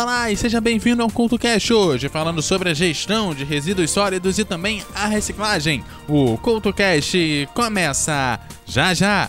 Olá e seja bem-vindo ao Culto Cash hoje, falando sobre a gestão de resíduos sólidos e também a reciclagem. O Culto Cash começa já já!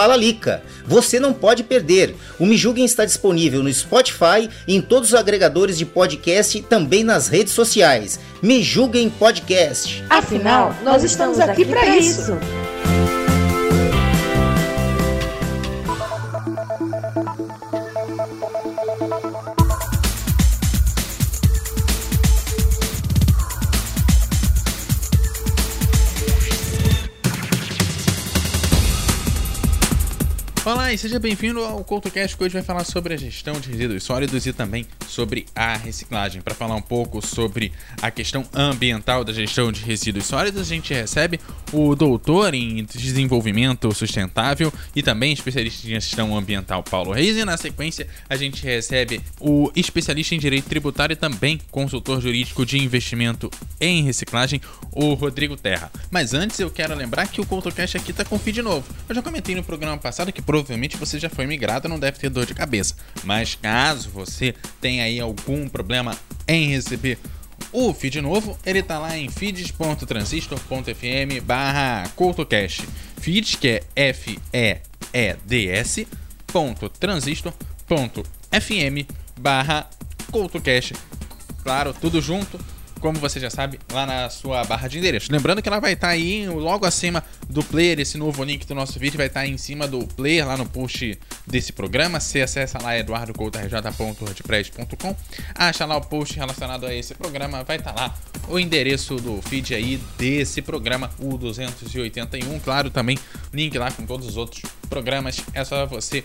Fala Lica. Você não pode perder. O Me Julguem está disponível no Spotify e em todos os agregadores de podcast e também nas redes sociais. Me Julguem Podcast. Afinal, nós estamos aqui para isso. E seja bem-vindo ao CoutoCast que hoje vai falar sobre a gestão de resíduos sólidos e também sobre a reciclagem. Para falar um pouco sobre a questão ambiental da gestão de resíduos sólidos, a gente recebe o doutor em desenvolvimento sustentável e também especialista em gestão ambiental Paulo Reis e na sequência a gente recebe o especialista em direito tributário e também consultor jurídico de investimento em reciclagem, o Rodrigo Terra. Mas antes eu quero lembrar que o CoutoCast aqui está com feed novo. Eu já comentei no programa passado que provavelmente você já foi migrado, não deve ter dor de cabeça. Mas caso você tenha aí algum problema em receber o feed novo, ele tá lá em feeds.transistor.fm barra. Feeds que é F-E-E-D-S ponto transistor.fm barra CoutoCast. Claro, tudo junto como você já sabe, lá na sua barra de endereço. Lembrando que ela vai estar tá aí logo acima do player, esse novo link do nosso vídeo vai estar tá em cima do player lá no post desse programa. Você acessa lá eduardocoutarj.wordpress.com, acha lá o post relacionado a esse programa, vai estar tá lá o endereço do feed aí desse programa, o 281, claro, também link lá com todos os outros programas, é só você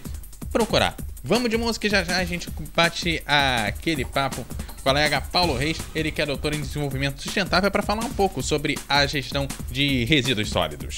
procurar. Vamos de música já já a gente bate aquele papo colega Paulo Reis, ele que é doutor em desenvolvimento sustentável, para falar um pouco sobre a gestão de resíduos sólidos.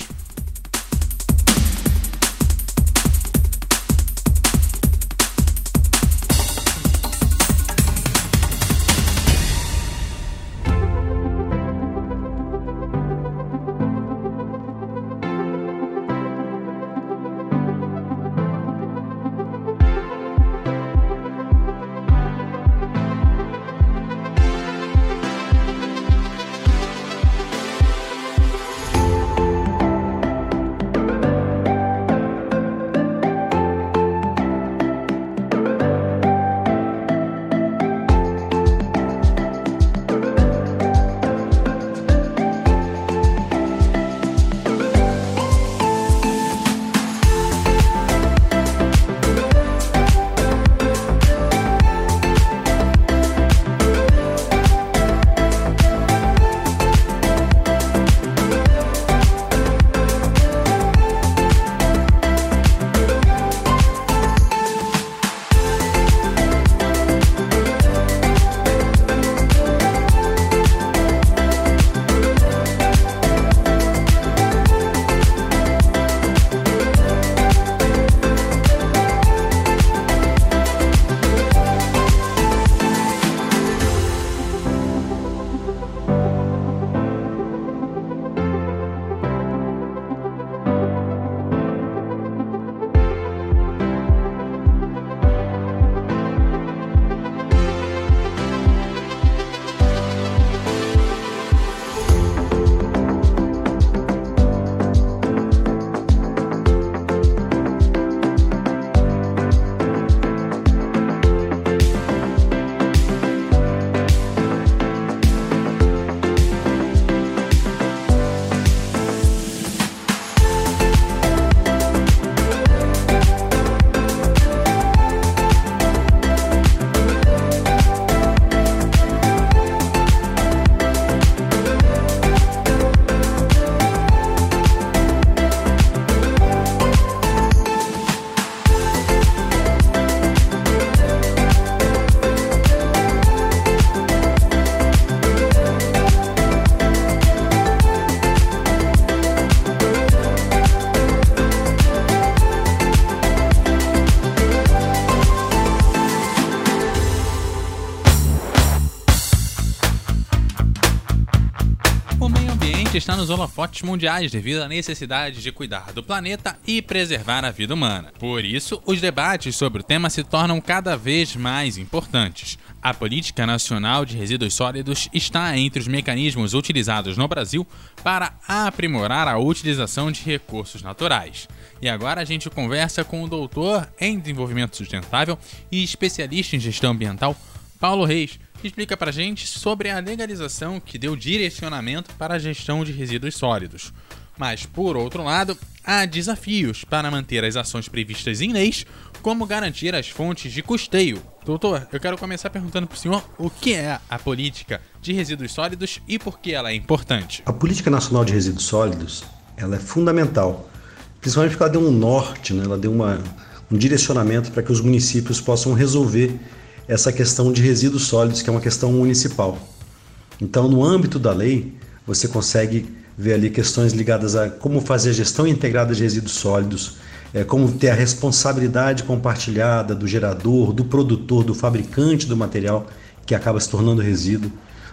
Nos holofotes mundiais devido à necessidade de cuidar do planeta e preservar a vida humana. Por isso, os debates sobre o tema se tornam cada vez mais importantes. A Política Nacional de Resíduos Sólidos está entre os mecanismos utilizados no Brasil para aprimorar a utilização de recursos naturais. E agora a gente conversa com o doutor em desenvolvimento sustentável e especialista em gestão ambiental, Paulo Reis, explica para gente sobre a legalização que deu direcionamento para a gestão de resíduos sólidos. Mas, por outro lado, há desafios para manter as ações previstas em leis, como garantir as fontes de custeio. Doutor, eu quero começar perguntando para o senhor o que é a política de resíduos sólidos e por que ela é importante. A Política Nacional de Resíduos Sólidos ela é fundamental, principalmente porque ela deu um norte, né? ela deu uma, um direcionamento para que os municípios possam resolver essa questão de resíduos sólidos, que é uma questão municipal. Então, no âmbito da lei, você consegue ver ali questões ligadas a como fazer a gestão integrada de resíduos sólidos, é, como ter a responsabilidade compartilhada do gerador, do produtor, do fabricante do material que acaba se tornando resíduo.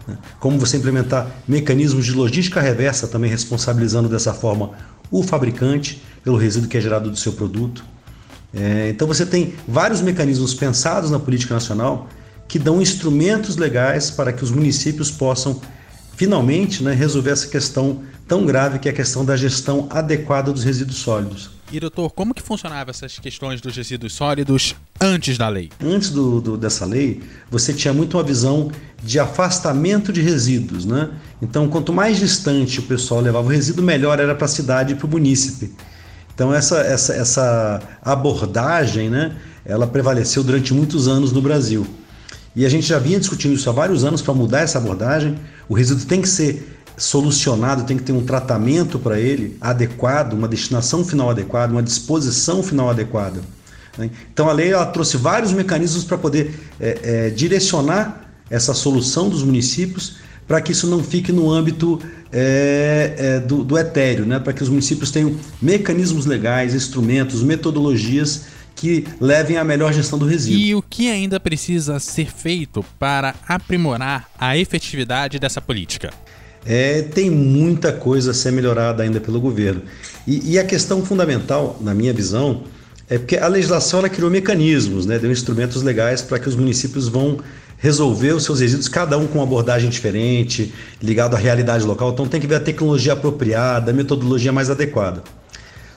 Né? Como você implementar mecanismos de logística reversa, também responsabilizando dessa forma o fabricante pelo resíduo que é gerado do seu produto. É, então você tem vários mecanismos pensados na política nacional que dão instrumentos legais para que os municípios possam finalmente né, resolver essa questão tão grave que é a questão da gestão adequada dos resíduos sólidos. E doutor, como que funcionavam essas questões dos resíduos sólidos antes da lei? Antes do, do, dessa lei, você tinha muito uma visão de afastamento de resíduos, né? Então, quanto mais distante o pessoal levava o resíduo, melhor era para a cidade e para o munícipe. Então, essa, essa, essa abordagem, né, ela prevaleceu durante muitos anos no Brasil. E a gente já vinha discutindo isso há vários anos para mudar essa abordagem. O resíduo tem que ser solucionado, tem que ter um tratamento para ele adequado, uma destinação final adequada, uma disposição final adequada. Né? Então a lei ela trouxe vários mecanismos para poder é, é, direcionar essa solução dos municípios para que isso não fique no âmbito é, é do, do etéreo, né? para que os municípios tenham mecanismos legais, instrumentos, metodologias que levem à melhor gestão do resíduo. E o que ainda precisa ser feito para aprimorar a efetividade dessa política? É, tem muita coisa a ser melhorada ainda pelo governo. E, e, a questão fundamental, na minha visão, é porque a legislação criou mecanismos, né, deu instrumentos legais para que os municípios vão resolver os seus resíduos, cada um com uma abordagem diferente, ligado à realidade local. Então tem que ver a tecnologia apropriada, a metodologia mais adequada.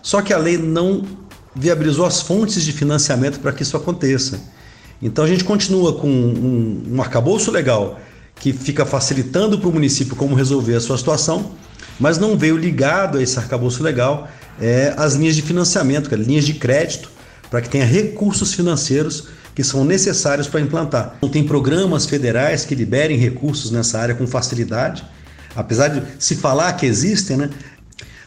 Só que a lei não viabilizou as fontes de financiamento para que isso aconteça. Então a gente continua com um, um arcabouço legal que fica facilitando para o município como resolver a sua situação, mas não veio ligado a esse arcabouço legal é, as linhas de financiamento, é, linhas de crédito, para que tenha recursos financeiros que são necessários para implantar. Não tem programas federais que liberem recursos nessa área com facilidade, apesar de se falar que existem, né?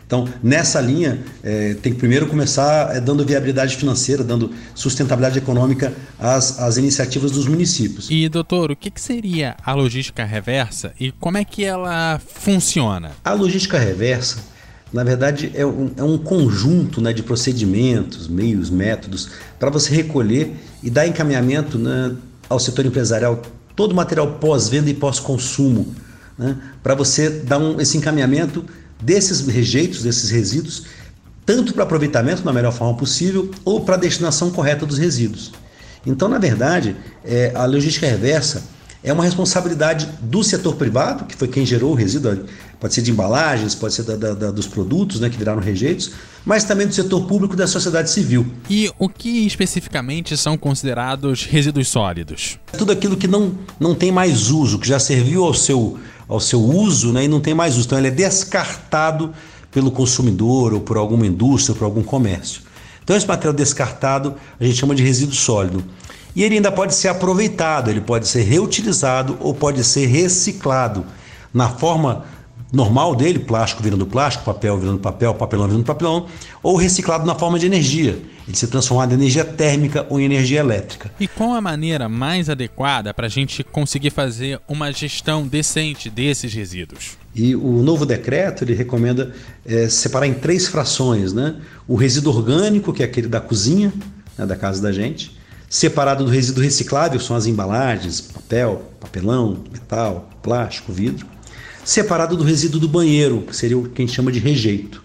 Então, nessa linha, é, tem que primeiro começar é, dando viabilidade financeira, dando sustentabilidade econômica às, às iniciativas dos municípios. E, doutor, o que, que seria a logística reversa e como é que ela funciona? A logística reversa, na verdade, é um, é um conjunto né, de procedimentos, meios, métodos, para você recolher e dar encaminhamento né, ao setor empresarial todo o material pós-venda e pós-consumo, né, para você dar um, esse encaminhamento desses rejeitos, desses resíduos, tanto para aproveitamento da melhor forma possível ou para a destinação correta dos resíduos. Então, na verdade, é, a logística reversa é uma responsabilidade do setor privado, que foi quem gerou o resíduo, pode ser de embalagens, pode ser da, da, dos produtos né, que viraram rejeitos, mas também do setor público e da sociedade civil. E o que especificamente são considerados resíduos sólidos? Tudo aquilo que não, não tem mais uso, que já serviu ao seu, ao seu uso né, e não tem mais uso. Então ele é descartado pelo consumidor ou por alguma indústria, ou por algum comércio. Então esse material descartado a gente chama de resíduo sólido. E ele ainda pode ser aproveitado, ele pode ser reutilizado ou pode ser reciclado na forma normal dele, plástico virando plástico, papel virando papel, papelão virando papelão, ou reciclado na forma de energia, ele se transformado em energia térmica ou em energia elétrica. E qual a maneira mais adequada para a gente conseguir fazer uma gestão decente desses resíduos? E o novo decreto ele recomenda é, separar em três frações, né? O resíduo orgânico, que é aquele da cozinha, né, da casa da gente, separado do resíduo reciclável, são as embalagens, papel, papelão, metal, plástico, vidro separado do resíduo do banheiro, que seria o que a gente chama de rejeito.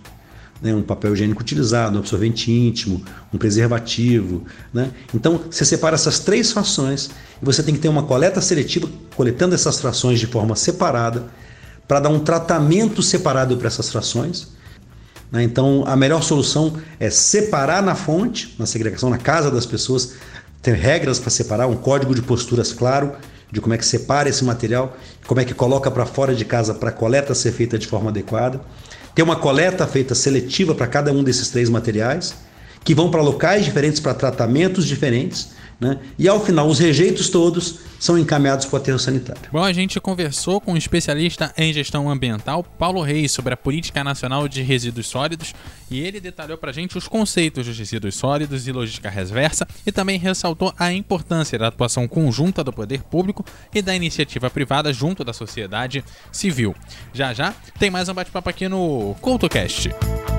Né? Um papel higiênico utilizado, um absorvente íntimo, um preservativo. Né? Então, você separa essas três frações e você tem que ter uma coleta seletiva, coletando essas frações de forma separada, para dar um tratamento separado para essas frações. Né? Então, a melhor solução é separar na fonte, na segregação, na casa das pessoas, ter regras para separar, um código de posturas claro de como é que separa esse material, como é que coloca para fora de casa para a coleta ser feita de forma adequada. Ter uma coleta feita seletiva para cada um desses três materiais, que vão para locais diferentes, para tratamentos diferentes, né? E ao final, os rejeitos todos são encaminhados para o aterro sanitário. Bom, a gente conversou com o especialista em gestão ambiental, Paulo Reis, sobre a Política Nacional de Resíduos Sólidos e ele detalhou para a gente os conceitos dos resíduos sólidos e logística reversa e também ressaltou a importância da atuação conjunta do poder público e da iniciativa privada junto da sociedade civil. Já já tem mais um bate-papo aqui no CoutoCast. break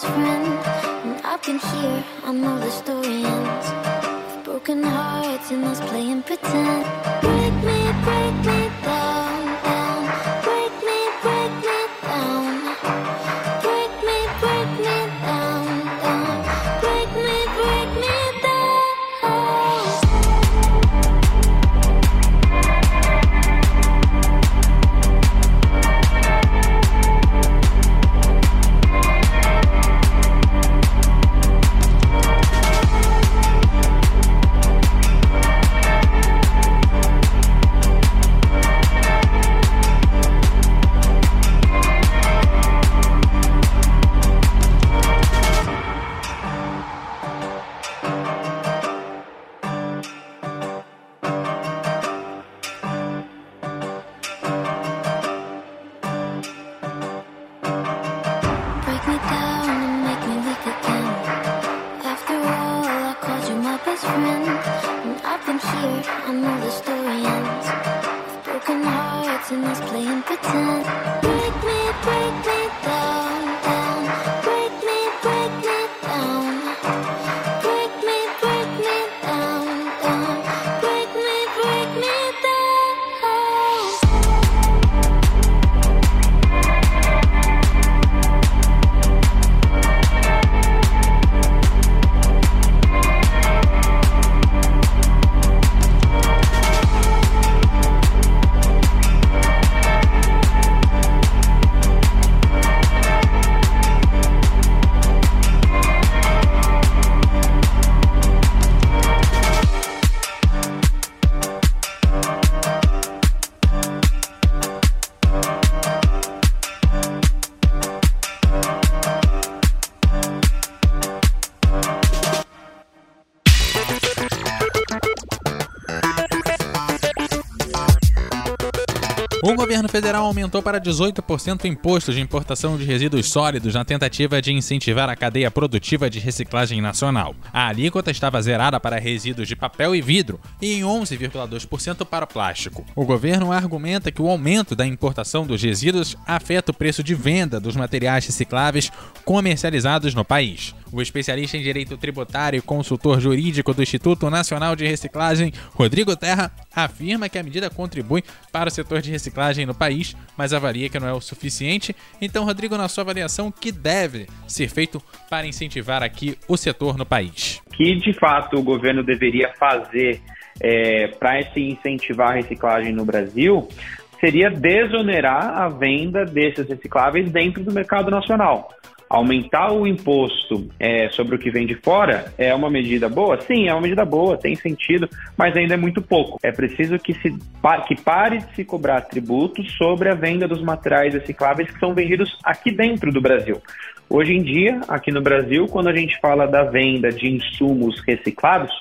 best friend. And I've been here, I know the story ends. Broken hearts and us playing pretend. Break me, break me O governo federal aumentou para 18% o imposto de importação de resíduos sólidos na tentativa de incentivar a cadeia produtiva de reciclagem nacional. A alíquota estava zerada para resíduos de papel e vidro e em 11,2% para plástico. O governo argumenta que o aumento da importação dos resíduos afeta o preço de venda dos materiais recicláveis comercializados no país. O especialista em direito tributário e consultor jurídico do Instituto Nacional de Reciclagem, Rodrigo Terra, afirma que a medida contribui para o setor de reciclagem no país, mas avalia que não é o suficiente. Então, Rodrigo, na sua avaliação, o que deve ser feito para incentivar aqui o setor no país? Que de fato o governo deveria fazer é, para se incentivar a reciclagem no Brasil seria desonerar a venda desses recicláveis dentro do mercado nacional. Aumentar o imposto é, sobre o que vem de fora é uma medida boa? Sim, é uma medida boa, tem sentido, mas ainda é muito pouco. É preciso que, se, que pare de se cobrar tributos sobre a venda dos materiais recicláveis que são vendidos aqui dentro do Brasil. Hoje em dia, aqui no Brasil, quando a gente fala da venda de insumos reciclados,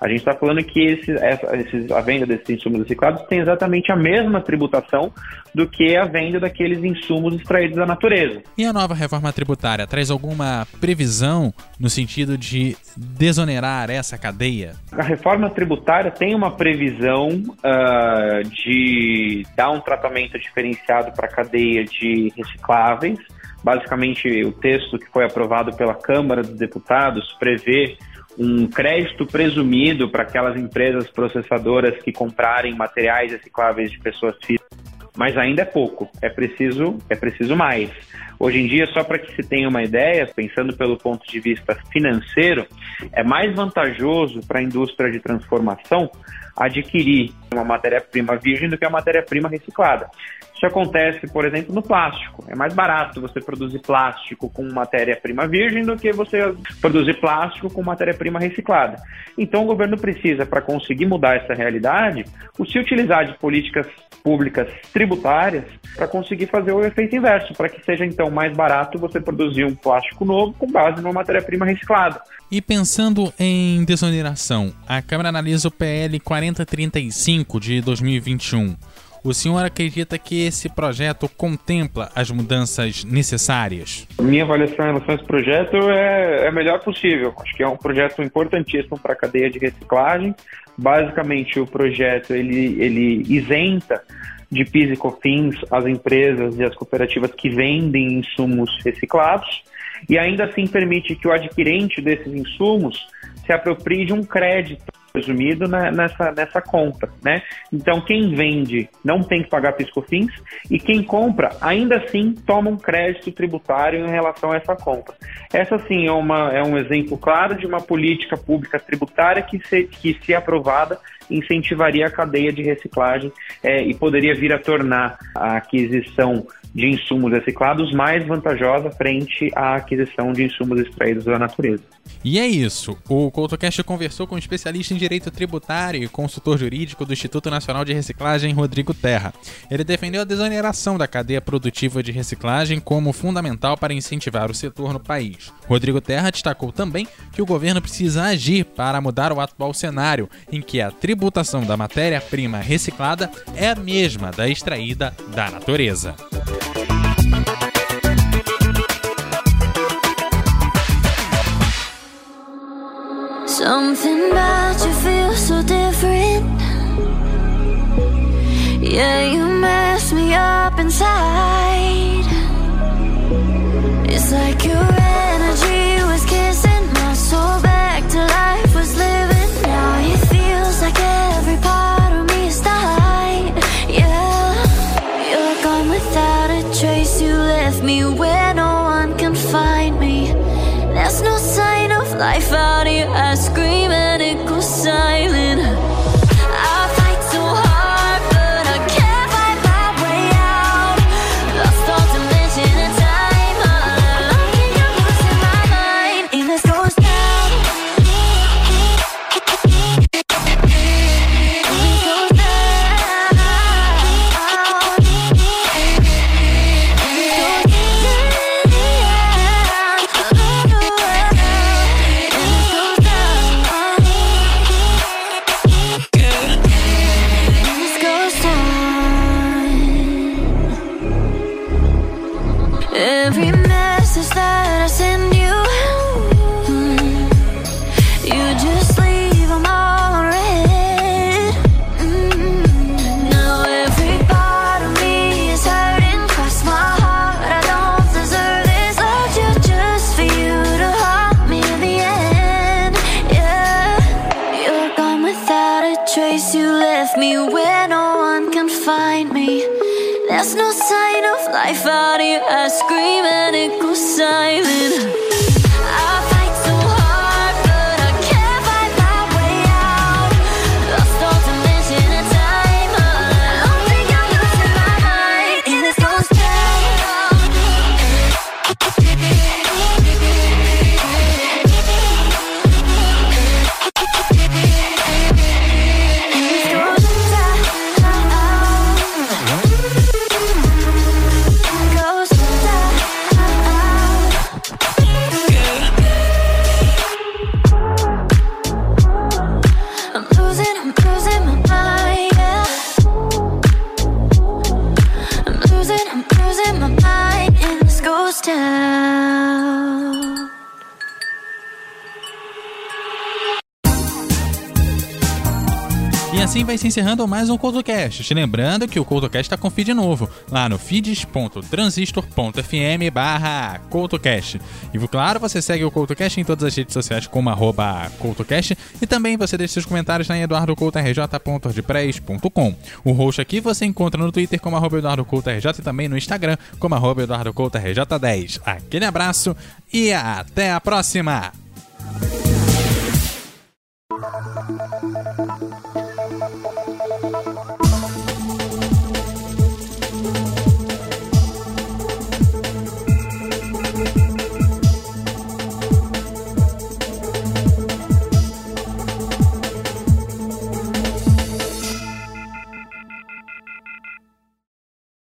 a gente está falando que esse, essa, esses, a venda desses insumos reciclados tem exatamente a mesma tributação do que a venda daqueles insumos extraídos da natureza. E a nova reforma tributária traz alguma previsão no sentido de desonerar essa cadeia? A reforma tributária tem uma previsão uh, de dar um tratamento diferenciado para a cadeia de recicláveis, Basicamente, o texto que foi aprovado pela Câmara dos Deputados prevê um crédito presumido para aquelas empresas processadoras que comprarem materiais recicláveis de pessoas físicas, mas ainda é pouco, é preciso, é preciso mais. Hoje em dia, só para que se tenha uma ideia, pensando pelo ponto de vista financeiro, é mais vantajoso para a indústria de transformação adquirir uma matéria-prima virgem do que a matéria-prima reciclada. Isso acontece, por exemplo, no plástico. É mais barato você produzir plástico com matéria-prima virgem do que você produzir plástico com matéria-prima reciclada. Então, o governo precisa, para conseguir mudar essa realidade, se utilizar de políticas públicas tributárias para conseguir fazer o efeito inverso, para que seja então mais barato você produzir um plástico novo com base numa matéria-prima reciclada. E pensando em desoneração, a Câmara analisa o PL 4035 de 2021. O senhor acredita que esse projeto contempla as mudanças necessárias? Minha avaliação em relação a esse projeto é, é a melhor possível. Acho que é um projeto importantíssimo para a cadeia de reciclagem. Basicamente, o projeto ele, ele isenta de PIS e COFINS as empresas e as cooperativas que vendem insumos reciclados e ainda assim permite que o adquirente desses insumos se aproprie de um crédito presumido na, nessa, nessa compra, né? Então, quem vende não tem que pagar piscofins e quem compra, ainda assim, toma um crédito tributário em relação a essa compra. Essa, sim, é, uma, é um exemplo claro de uma política pública tributária que, se, que se aprovada, incentivaria a cadeia de reciclagem é, e poderia vir a tornar a aquisição de insumos reciclados mais vantajosa frente à aquisição de insumos extraídos da natureza. E é isso. O CoutoCast conversou com um especialista em direito tributário e consultor jurídico do Instituto Nacional de Reciclagem, Rodrigo Terra. Ele defendeu a desoneração da cadeia produtiva de reciclagem como fundamental para incentivar o setor no país. Rodrigo Terra destacou também que o governo precisa agir para mudar o atual cenário, em que a tributação da matéria-prima reciclada é a mesma da extraída da natureza. Something about you feels so different. Yeah, you mess me up inside. It's like your energy assim vai se encerrando mais um CoutoCast. Te lembrando que o CoutoCast está com feed novo, lá no feeds.transistor.fm barra CoutoCast. E claro, você segue o CoutoCast em todas as redes sociais como arroba CoutoCast e também você deixa seus comentários na eduardocoutorj.wordpress.com. O host aqui você encontra no Twitter como arroba EduardoCoutoRJ e também no Instagram como arroba EduardoCoutoRJ10. Aquele abraço e até a próxima!